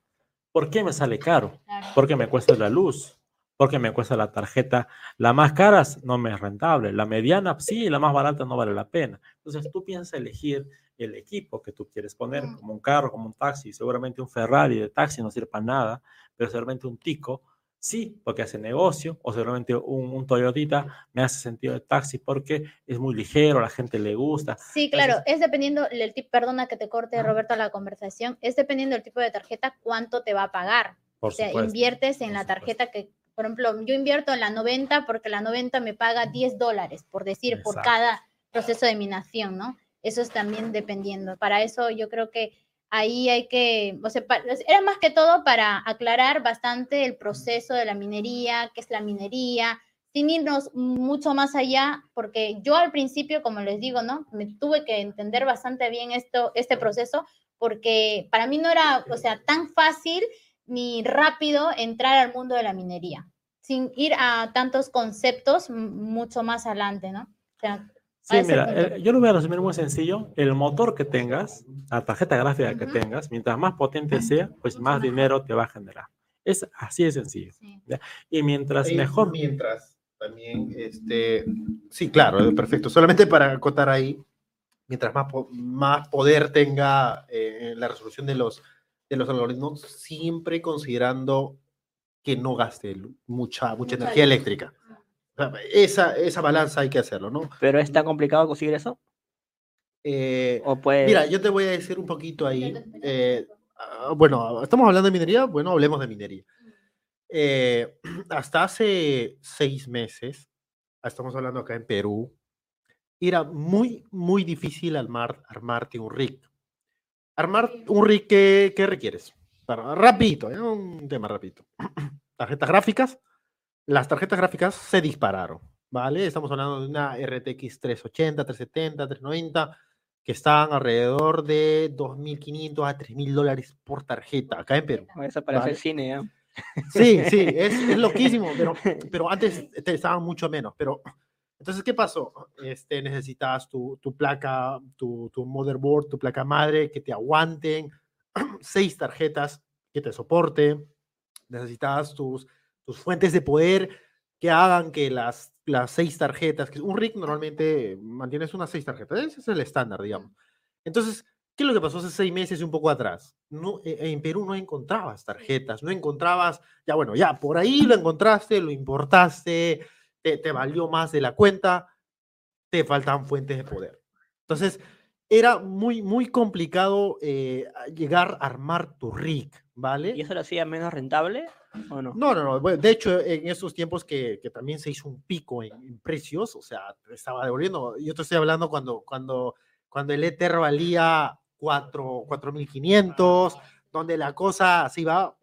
¿por qué me sale caro? ¿Por qué me cuesta la luz? ¿Por qué me cuesta la tarjeta? La más cara no me es rentable, la mediana sí, la más barata no vale la pena. Entonces tú piensas elegir el equipo que tú quieres poner, como un carro, como un taxi, seguramente un Ferrari de taxi no sirve para nada, pero seguramente un Tico, sí, porque hace negocio, o seguramente un, un Toyotita me hace sentido de taxi porque es muy ligero, la gente le gusta. Sí, claro, es dependiendo el tipo, perdona que te corte, Roberto, la conversación, es dependiendo del tipo de tarjeta, cuánto te va a pagar. o sea, inviertes en la tarjeta que, por ejemplo, yo invierto en la 90 porque la 90 me paga 10 dólares, por decir, por cada proceso de minación, ¿no? Eso es también dependiendo. Para eso yo creo que ahí hay que, o sea, era más que todo para aclarar bastante el proceso de la minería, qué es la minería, sin irnos mucho más allá, porque yo al principio, como les digo, ¿no? Me tuve que entender bastante bien esto, este proceso, porque para mí no era, o sea, tan fácil ni rápido entrar al mundo de la minería, sin ir a tantos conceptos mucho más adelante, ¿no? O sea, Sí, mira, yo lo voy a resumir muy sencillo. El motor que tengas, la tarjeta gráfica que tengas, mientras más potente sea, pues más dinero te va a generar. Es así de sencillo. Y mientras mejor... Mientras también, este, sí, claro, perfecto. Solamente para acotar ahí, mientras más, más poder tenga eh, la resolución de los, de los algoritmos, siempre considerando que no gaste mucha, mucha energía eléctrica. esa, esa balanza hay que hacerlo, ¿no? ¿Pero es tan complicado conseguir eso? Eh, ¿O Mira, yo te voy a decir un poquito ahí. Eh, ah, bueno, estamos hablando de minería, bueno, hablemos de minería. Eh, hasta hace seis meses, estamos hablando acá en Perú, era muy, muy difícil armar, armarte un rig. Armar un rig, ¿qué, qué requieres? Para, rapidito, ¿eh? un tema rapidito. Tarjetas gráficas. Las tarjetas gráficas se dispararon, ¿vale? Estamos hablando de una RTX 380, 370, 390, que están alrededor de 2.500 a 3.000 dólares por tarjeta acá en Perú. Eso parece el cine, ¿eh? Sí, sí, es, es loquísimo, pero, pero antes estaban mucho menos. Pero entonces, ¿qué pasó? Este, necesitas tu, tu placa, tu, tu, motherboard, tu placa madre, que te aguanten, seis tarjetas que te soporten, necesitas tus, tus fuentes de poder que hagan que las, las seis tarjetas, que un rig normalmente mantienes unas seis tarjetas, ese es el estándar, digamos. Entonces, ¿Qué es lo que pasó hace seis meses y un poco atrás? No, e, en Perú no encontrabas tarjetas, no encontrabas, ya bueno, ya por ahí lo encontraste, lo importaste, te, valió más de la cuenta, te faltan fuentes de poder. Entonces, era muy, muy complicado eh, llegar a armar tu rig, ¿vale? ¿Y eso lo hacía menos rentable o no? No, no, no. De hecho, en esos tiempos que, que también se hizo un pico en, en, precios, o sea, estaba devolviendo. Yo te estoy hablando cuando, cuando, cuando el Ether valía 4.500, donde la cosa se iba,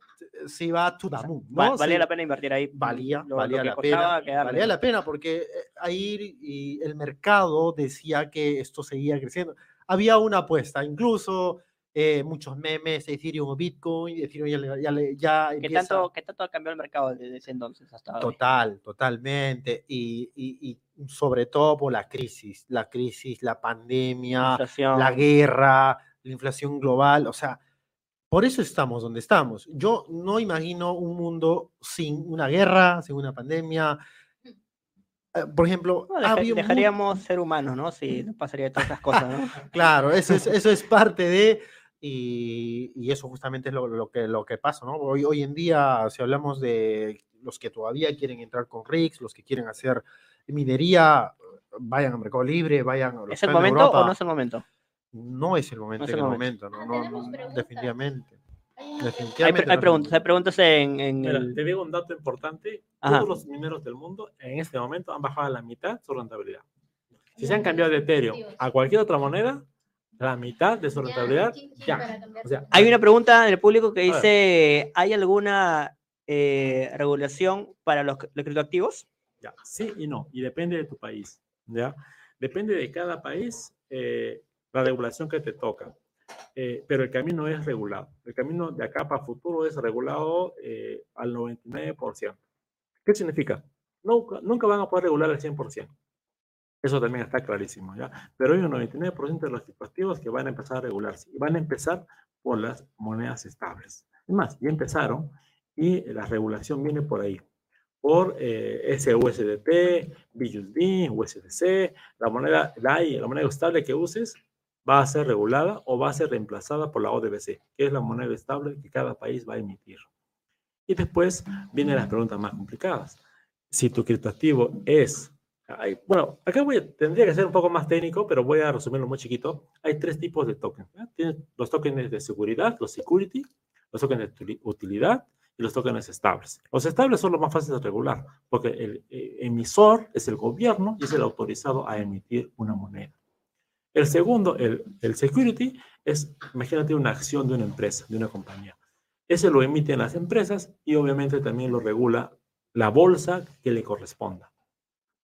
se iba the moon. ¿no? Valía la pena invertir ahí. Valía, valía la pena. Valía la pena porque eh, ahí el mercado decía que esto seguía creciendo. Había una apuesta, incluso eh, muchos memes, Ethereum o Bitcoin, Ethereum ya, ya, ya ¿Qué, tanto, ¿Qué tanto ha cambiado el mercado desde ese entonces hasta ahora? Total, totalmente. Y, y, y, sobre todo por la crisis, la crisis, la pandemia, la guerra, la inflación global, o sea, por eso estamos donde estamos. Yo no imagino un mundo sin una guerra, sin una pandemia. Eh, por ejemplo, dejaríamos ser humanos, ¿no? Si no pasaría todas esas cosas, ¿no? claro, eso es, eso es parte de, y, y eso justamente es lo, lo, que, lo que pasa, ¿no? Hoy, hoy en día, si hablamos de los que todavía quieren entrar con RICS, los que quieren hacer minería, vayan al Mercado Libre, vayan a ¿Es el momento o no es el momento? no es el momento en el momento, ¿no? no, definitivamente. Hay, preguntas, hay preguntas en, en Te digo un dato importante. Todos los mineros del mundo en este momento han bajado a la mitad su rentabilidad. Si se han cambiado de Ethereum a cualquier otra moneda, la mitad de su rentabilidad ya. hay una pregunta en el público que dice, ¿hay alguna eh, regulación para los, los criptoactivos? Ya, sí y no, y depende de tu país. ¿ya? Depende de cada país. Eh, la regulación que te toca. Eh, pero el camino es regulado. El camino de acá para futuro es regulado eh, al 99%. ¿Qué significa? Nunca, nunca van a poder regular al 100%. Eso también está clarísimo, ¿ya? Pero hay un 99% de los activos que van a empezar a regularse. Y van a empezar por las monedas estables. Es más, ya empezaron y la regulación viene por ahí. Por eh, SUSDT, BUSD, USDC, la moneda, la, la moneda estable que uses, va a ser regulada o va a ser reemplazada por la ODBC, que es la moneda estable que cada país va a emitir. Y después vienen las preguntas más complicadas. Si tu criptoactivo es... bueno, acá voy tendría que ser un poco más técnico, pero voy a resumirlo muy chiquito. Hay tres tipos de tokens. Tienes los tokens de seguridad, los security, los tokens de utilidad y los tokens estables. Los estables son los más fáciles de regular, porque el eh, emisor es el gobierno y es el autorizado a emitir una moneda. El segundo, el, security, es, imagínate una acción de una empresa, de una compañía. Ese lo emiten las empresas y obviamente también lo regula la bolsa que le corresponda.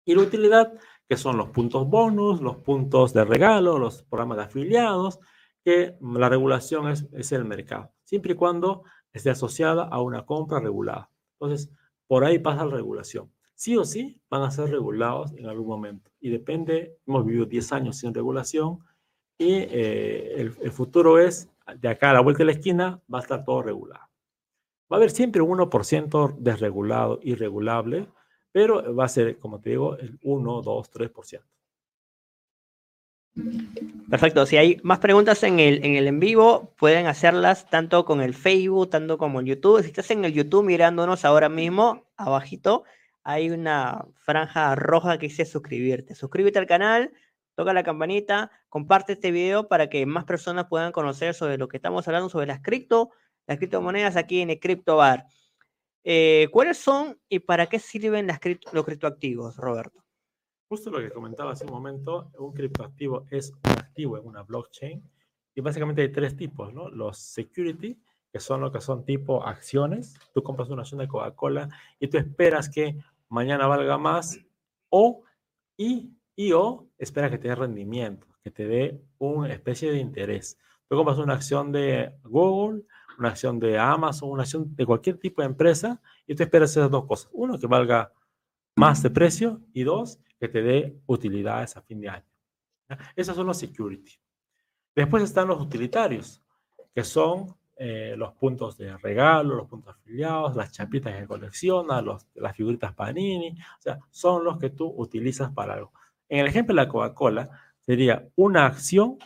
Y la utilidad, que son los puntos bonus, los puntos de regalo, los programas de afiliados, que la regulación es, es el mercado, siempre y cuando esté asociada a una compra regulada. Entonces, por ahí pasa la regulación sí o sí van a ser regulados en algún momento. Y depende, hemos vivido 10 años sin regulación y eh, el, futuro es, de acá a la vuelta de la esquina, va a estar todo regulado. Va a haber siempre un 1% desregulado, irregulable, pero va a ser, como te digo, el 1, 2, 3%. Perfecto. Si hay más preguntas en el, en el en vivo, pueden hacerlas tanto con el Facebook, tanto como el YouTube. Si estás en el YouTube mirándonos ahora mismo, abajito, hay una franja roja que dice suscribirte. Suscríbete al canal, toca la campanita, comparte este video para que más personas puedan conocer sobre lo que estamos hablando, sobre las cripto, las criptomonedas aquí en el Crypto Bar. Eh, ¿Cuáles son y para qué sirven los criptoactivos, Roberto? Justo lo que comentaba hace un momento, un criptoactivo es un activo en una blockchain y básicamente hay tres tipos, ¿no? Los security, que son lo que son tipo acciones. Tú compras una acción de Coca-Cola y tú esperas que mañana valga más o y, y o esperas que te dé rendimiento, que te dé una especie de interés. Tú compras una acción de Google, una acción de Amazon, una acción de cualquier tipo de empresa y tú esperas esas dos cosas. Uno, que valga más de precio y dos, que te dé utilidades a fin de año. Esos son los security. Después están los utilitarios, que son eh, los puntos de regalo, los puntos afiliados, las chapitas que coleccionas, los, las figuritas Panini, o sea, son los que tú utilizas para algo. En el ejemplo de la Coca-Cola, sería una acción,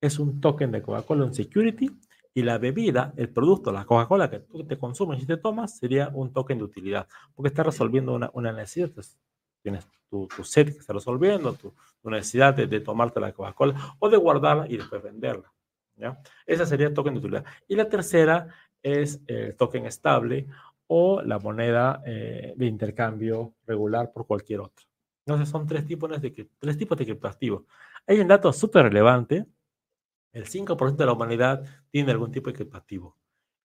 es un token de Coca-Cola, un security, y la bebida, el producto, la Coca-Cola que tú te consumes y te tomas, sería un token de utilidad, porque está resolviendo una, una necesidad. tienes tu, tu, set que está resolviendo, tu, necesidad de, de, tomarte la Coca-Cola o de guardarla y después venderla. Esa sería el token de utilidad. Y la tercera es el token estable o la moneda eh, de intercambio regular por cualquier otra. Entonces son tres tipos de, tres tipos de criptoactivos. Hay un dato súper relevante el 5% de la humanidad tiene algún tipo de criptoactivo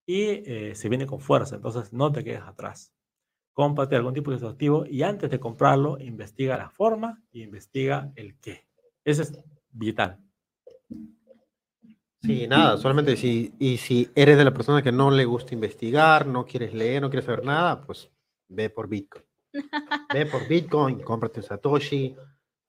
y eh, se viene con fuerza, entonces no te quedes atrás. Cómprate algún tipo de criptoactivo y antes de comprarlo, investiga la forma y investiga el qué. Eso es vital. Sí, nada, solamente si, y si eres de la persona que no le gusta investigar, no quieres leer, no quieres saber nada, pues ve por Bitcoin. Ve por Bitcoin, cómprate un Satoshi,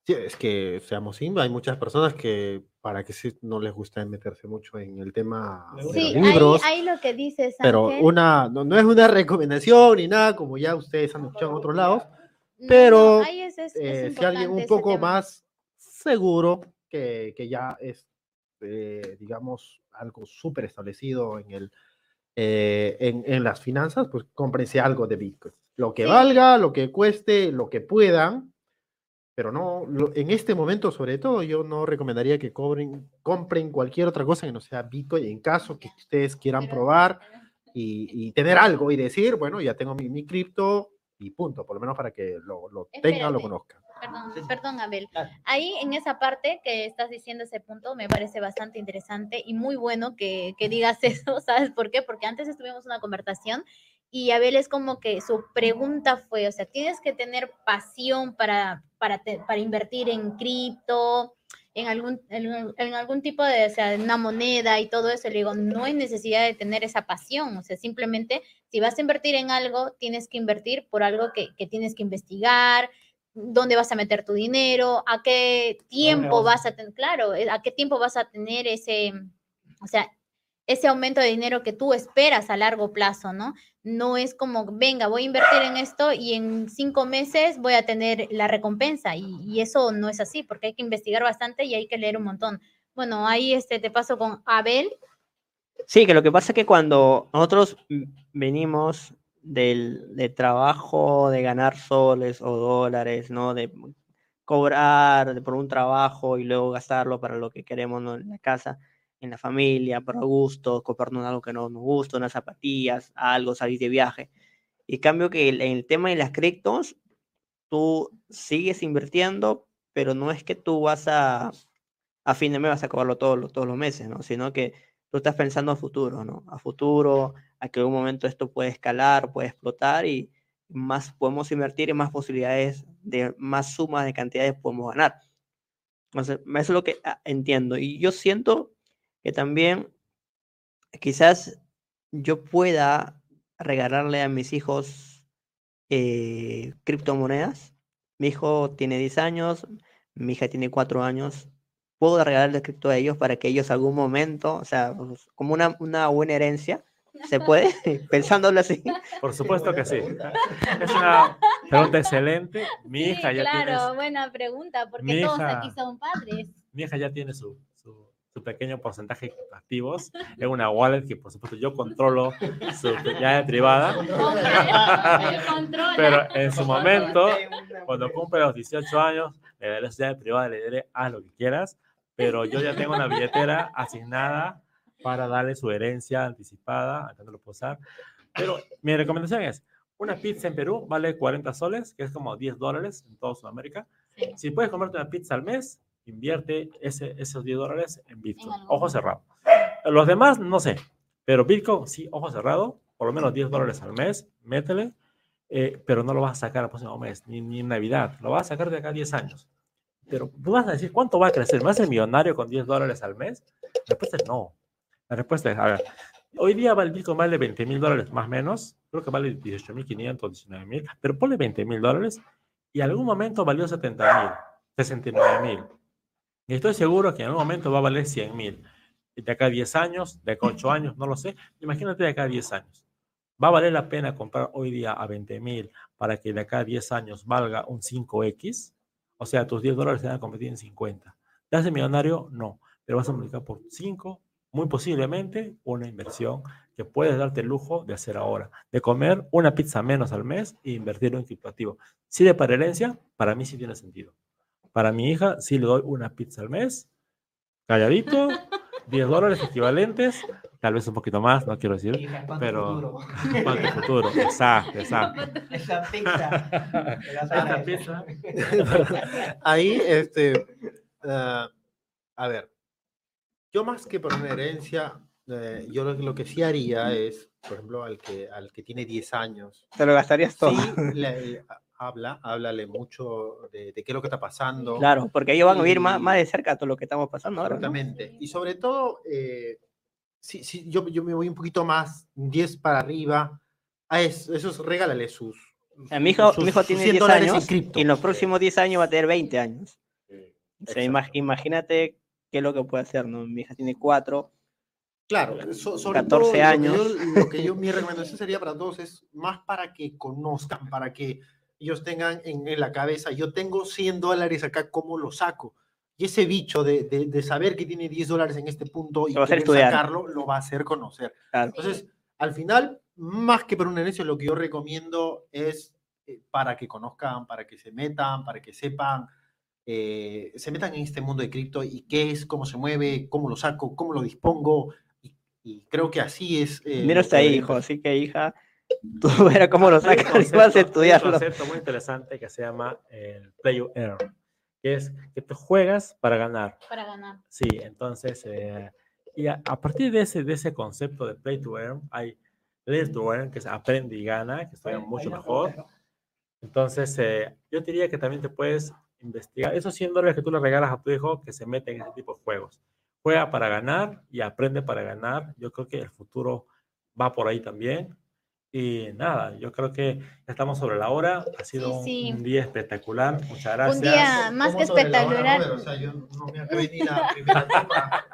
es que seamos simba, hay muchas personas que para que no les gusta meterse mucho en el tema de los libros. Ahí, lo que dices, pero una no, es una recomendación ni nada, como ya ustedes han escuchado en otros lados, pero eh, si alguien un poco más seguro que, que ya es, eh, digamos, algo súper establecido en el eh, en, en, las finanzas, pues cómprense algo de Bitcoin. Lo que valga, lo que cueste, lo que puedan, pero no, en este momento sobre todo yo no recomendaría que cobren, compren cualquier otra cosa que no sea Bitcoin en caso que ustedes quieran probar y, tener algo y decir, bueno, ya tengo mi, mi cripto y punto, por lo menos para que lo, lo tengan, lo conozcan. Perdón, perdón, Abel. Ahí en esa parte que estás diciendo ese punto me parece bastante interesante y muy bueno que, que digas eso, ¿sabes por qué? Porque antes estuvimos una conversación y Abel es como que su pregunta fue, o sea, tienes que tener pasión para, para, para invertir en cripto, en algún, en, algún tipo de, o sea, una moneda y todo eso. Le digo, no hay necesidad de tener esa pasión, o sea, simplemente si vas a invertir en algo, tienes que invertir por algo que, que tienes que investigar, dónde vas a meter tu dinero, a qué tiempo vas a tener, claro, eh, a qué tiempo vas a tener ese, o sea, ese aumento de dinero que tú esperas a largo plazo, ¿no? no es como, venga, voy a invertir en esto y en cinco meses voy a tener la recompensa. Y, eso no es así, porque hay que investigar bastante y hay que leer un montón. Bueno, ahí este, te paso con Abel. Sí, que lo que pasa es que cuando nosotros venimos del, de trabajo, de ganar soles o dólares, ¿no? De cobrar por un trabajo y luego gastarlo para lo que queremos en la casa en la familia, por gusto, comprarnos algo que no nos gusta, unas zapatillas, algo, salir de viaje. Y cambio que en el tema de las criptos, tú sigues invirtiendo, pero no es que tú vas a, a fin de mes vas a cobrarlo todos, todos los meses, ¿no? Sino que tú estás pensando a futuro, ¿no? A futuro, a que en momento esto puede escalar, puede explotar y más podemos invertir y más posibilidades de más sumas de cantidades podemos ganar. Entonces, eso es lo que ah, entiendo. Y yo siento que también quizás yo pueda regalarle a mis hijos eh, criptomonedas. Mi hijo tiene 10 años, mi hija tiene 4 años. Puedo regalarle cripto a ellos para que ellos algún momento, o sea, como una, una buena herencia, ¿Se puede? Pensándolo así. Por supuesto que sí. Es una pregunta excelente. Mi hija ya claro, tiene. Claro, buena pregunta, porque mi todos hija, aquí son padres. Mi hija ya tiene su, su, su, pequeño porcentaje de activos en una wallet que, por supuesto, yo controlo su llave privada. Pero en su momento, cuando cumple los 18 años, le daré su llave privada le diré, haz lo que quieras. Pero yo ya tengo una billetera asignada para darle su herencia anticipada, acá no lo puedo usar. Pero mi recomendación es, una pizza en Perú vale 40 soles, que es como 10 dólares en toda Sudamérica. Sí. Si puedes comprarte una pizza al mes, invierte ese, esos 10 dólares en Bitcoin, ojo cerrado. Los demás, no sé, pero Bitcoin, sí, ojo cerrado, por lo menos 10 dólares al mes, métele, eh, pero no lo vas a sacar el próximo mes, ni, ni en Navidad, lo vas a sacar de acá a 10 años. Pero tú vas a decir, ¿cuánto va a crecer? ¿Vas a ser millonario con 10 dólares al mes? La respuesta es no. La respuesta es, a ver, hoy día el Bitcoin vale 20 mil dólares más o menos, creo que vale 18 mil 500, 19 mil, pero ponle 20 mil dólares y en algún momento valió 70 mil, 69 mil. Y estoy seguro que en algún momento va a valer 100 mil. De acá a 10 años, de acá a 8 años, no lo sé. Imagínate de acá a 10 años. ¿Va a valer la pena comprar hoy día a 20 mil para que de acá a 10 años valga un 5X? O sea, tus 10 dólares se van a convertir en 50. ¿Te hace millonario? No. Pero vas a multiplicar por 5 muy posiblemente una inversión que puedes darte el lujo de hacer ahora, de comer una pizza menos al mes e invertirlo en criptoactivo. Si de para herencia, para mí sí tiene sentido. Para mi hija sí le doy una pizza al mes, calladito, 10 dólares equivalentes, tal vez un poquito más, no quiero decir, Hija, ¿cuánto pero futuro? para tu futuro, exacto, exacto. Esa pizza. Esta pizza, Ahí, este, ah, a ver, yo más que por una herencia, eh, yo lo, lo que sí haría es, por ejemplo, al que, al que tiene 10 años, Te lo gastarías todo. sí, le- eh, habla, háblale mucho de, de qué es lo que está pasando. Claro, porque ellos van a vivir más, más de cerca todo lo que estamos pasando ahora. ¿no? Absolutamente. Y sobre todo, eh, sí, sí, yo, yo me voy un poquito más, 10 para arriba, a es- esos regálale sus. A mi hijo, sus- mi hijo tiene 100 10 dólares en años y en los próximos 10 años va a tener 20 años. O sea, ima- Exacto. imagínate qué es lo que puede hacer, ¿no? Mi hija tiene 4. Claro, so- sobre 14 todo, lo que años. yo- Lo que yo, mi recomendación sería para todos es más para que conozcan, para que ellos tengan en, en la cabeza, yo tengo 100 dólares acá, ¿cómo lo saco? Y ese bicho de, de- de saber que tiene 10 dólares en este punto y Lo querer sacarlo, lo va a hacer conocer. Claro. Entonces, al final, más que por un herencia, lo que yo recomiendo es eh, para que conozcan, para que se metan, para que sepan, eh, se metan en este mundo de cripto y qué es, cómo se mueve, cómo lo saco, cómo lo dispongo. Y, y creo que así es. eh, Mira debería hijo, así que hija, tú verás cómo lo sacas y vas a estudiarlo. Un concepto muy interesante que se llama el play to earn, que es que tú juegas para ganar. Para ganar. Sí, entonces, eh, y a, a partir de ese, de ese concepto de play to earn, hay play to earn, que es aprende y gana, que estudia mucho mejor. Entonces, eh, yo diría que también te puedes investigar esos 100 dólares que tú le regalas a tu hijo que se mete en ese tipo de juegos. Juega para ganar y aprende para ganar. Yo creo que el futuro va por ahí también. Y nada, yo creo que ya estamos sobre la hora. Ha sido Sí, un- sí. un día espectacular. Muchas gracias. Un día más ¿Cómo que hora, espectacular. Robert? O sea, yo no me acabé ni la primera toma.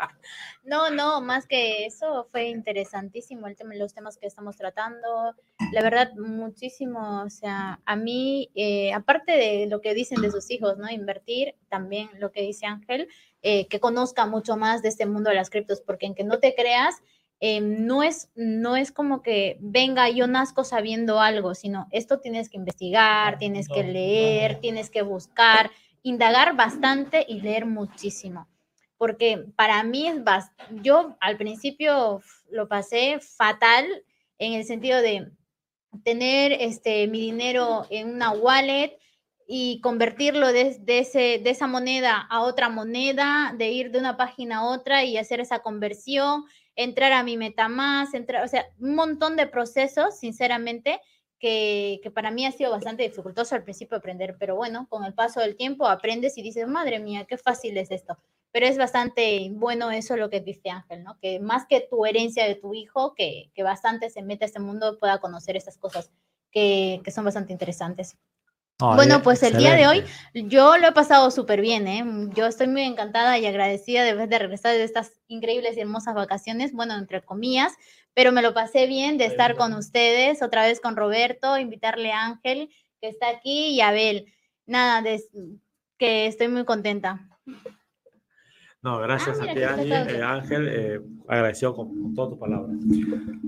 No, no, más que eso fue interesantísimo el tema, los temas que estamos tratando. La verdad, muchísimo, o sea, a mí, eh, aparte de lo que dicen de sus hijos, ¿no? Invertir, también lo que dice Ángel, eh, que conozca mucho más de este mundo de las criptos, porque en que no te creas, eh, no, es, no es como que venga, yo nazco sabiendo algo, sino esto tienes que investigar, tienes que leer, tienes que buscar, indagar bastante y leer muchísimo. Porque para mí es yo al principio lo pasé fatal en el sentido de tener este mi dinero en una wallet y convertirlo de, de ese, de esa moneda a otra moneda, de ir de una página a otra y hacer esa conversión, entrar a mi MetaMask, entrar, o sea, un montón de procesos, sinceramente, que, que para mí ha sido bastante dificultoso al principio aprender, pero bueno, con el paso del tiempo aprendes y dices, madre mía, qué fácil es esto pero es bastante bueno eso lo que dice Ángel, ¿no? Que más que tu herencia de tu hijo, que, que bastante se meta a este mundo, pueda conocer estas cosas que, que son bastante interesantes. Bueno, pues el día de hoy yo lo he pasado súper bien, ¿eh? Yo estoy muy encantada y agradecida de, de regresar de estas increíbles y hermosas vacaciones, bueno, entre comillas, pero me lo pasé bien de estar con ustedes, otra vez con Roberto, invitarle a Ángel, que está aquí, y a Abel. Nada, de, que estoy muy contenta. No, gracias ah, a ti, eh, Ángel. Eh, agradecido con, todas tus palabras.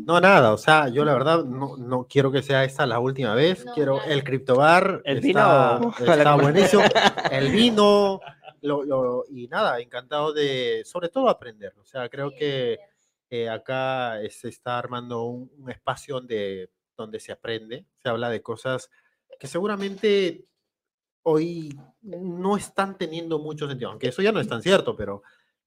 No, nada, o sea, yo la verdad no, no quiero que sea esta la última vez. quiero el criptobar. El vino. Está buenísimo. El vino. Lo, y nada, encantado de, sobre todo, aprender. O sea, creo que eh, acá se está armando un, un, espacio donde, donde se aprende, se habla de cosas que seguramente hoy no están teniendo mucho sentido, aunque eso ya no es tan cierto, pero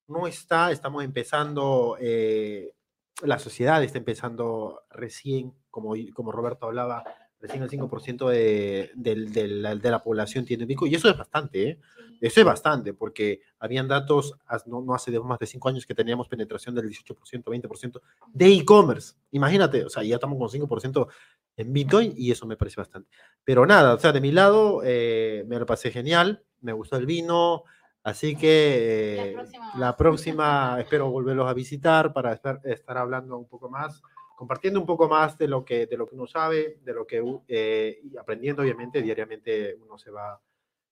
no está, estamos empezando, eh, la sociedad está empezando recién, como, como Roberto hablaba, recién el 5% de, de, la, de, la, población tiene Bitcoin, y eso es bastante, ¿eh? Eso es bastante, porque habían datos, no, no hace más de 5 años que teníamos penetración del 18%, 20% de e-commerce. Imagínate, o sea, ya estamos con 5% en Bitcoin y eso me parece bastante. Pero nada, o sea, de mi lado eh, me lo pasé genial, me gustó el vino, así que la, próxima... espero volverlos a visitar para estar, estar, hablando un poco más, compartiendo un poco más de lo que, de lo que uno sabe, de lo que, eh, y aprendiendo obviamente, diariamente uno se va,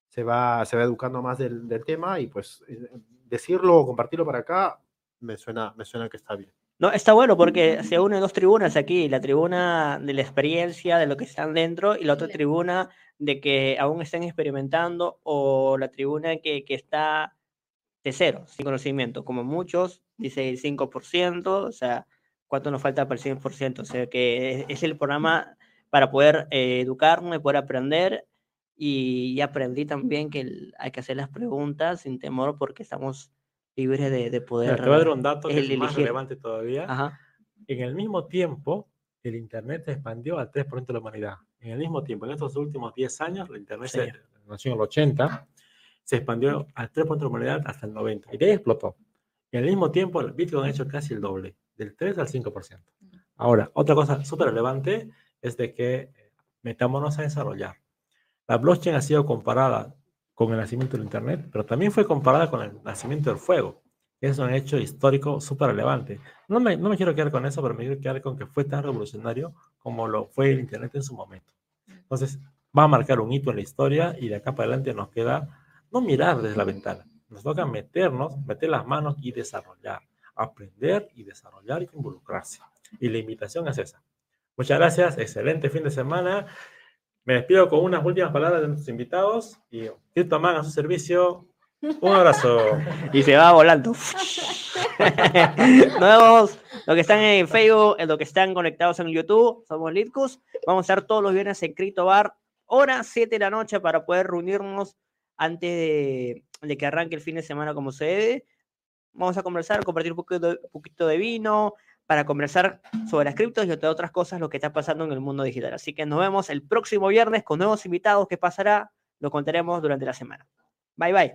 se va, se va educando más del, del tema y pues eh, decirlo o compartirlo para acá me suena, me suena que está bien. No, está bueno porque se unen dos tribunas aquí, la tribuna de la experiencia, de lo que están dentro, y la otra tribuna de que aún están experimentando, o la tribuna que, que está de cero, sin conocimiento, como muchos, dice el 5%, o sea, ¿cuánto nos falta para el 100%? O sea, que es, el programa para poder eh, educarnos, poder aprender, y, aprendí también que hay que hacer las preguntas sin temor porque estamos libres de, poder. te voy a dar un dato que es más relevante todavía. En el mismo tiempo, el Internet se expandió al 3% de la humanidad. En el mismo tiempo, en estos últimos 10 años, el Internet se, nació en el 80, se expandió al 3% de la humanidad hasta el 90. Y de ahí explotó. Y al mismo tiempo, el Bitcoin ha hecho casi el doble, del 3 al 5%. Ahora, otra cosa súper relevante es de que eh, metámonos a desarrollar. La blockchain ha sido comparada con el nacimiento del Internet, pero también fue comparada con el nacimiento del fuego. Es un hecho histórico súper relevante. No me, no me quiero quedar con eso, pero me quiero quedar con que fue tan revolucionario como lo fue el Internet en su momento. Entonces, va a marcar un hito en la historia y de acá para adelante nos queda no mirar desde la ventana, nos toca meternos, meter las manos y desarrollar, aprender y desarrollar y involucrarse. Y la invitación es esa. Muchas gracias, excelente fin de semana. Me despido con unas últimas palabras de nuestros invitados y CryptoMan a su servicio. Un abrazo. y se va volando. Nos vemos los que están en Facebook, los que están conectados en YouTube. Somos Litcus. Vamos a estar todos los viernes en Crypto Bar, hora 7 de la noche, para poder reunirnos antes de, que arranque el fin de semana como se debe. Vamos a conversar, compartir un poquito, un poquito de vino, para conversar sobre las criptos y otras cosas, lo que está pasando en el mundo digital. Así que nos vemos el próximo viernes con nuevos invitados. ¿Qué pasará? Lo contaremos durante la semana. Bye bye.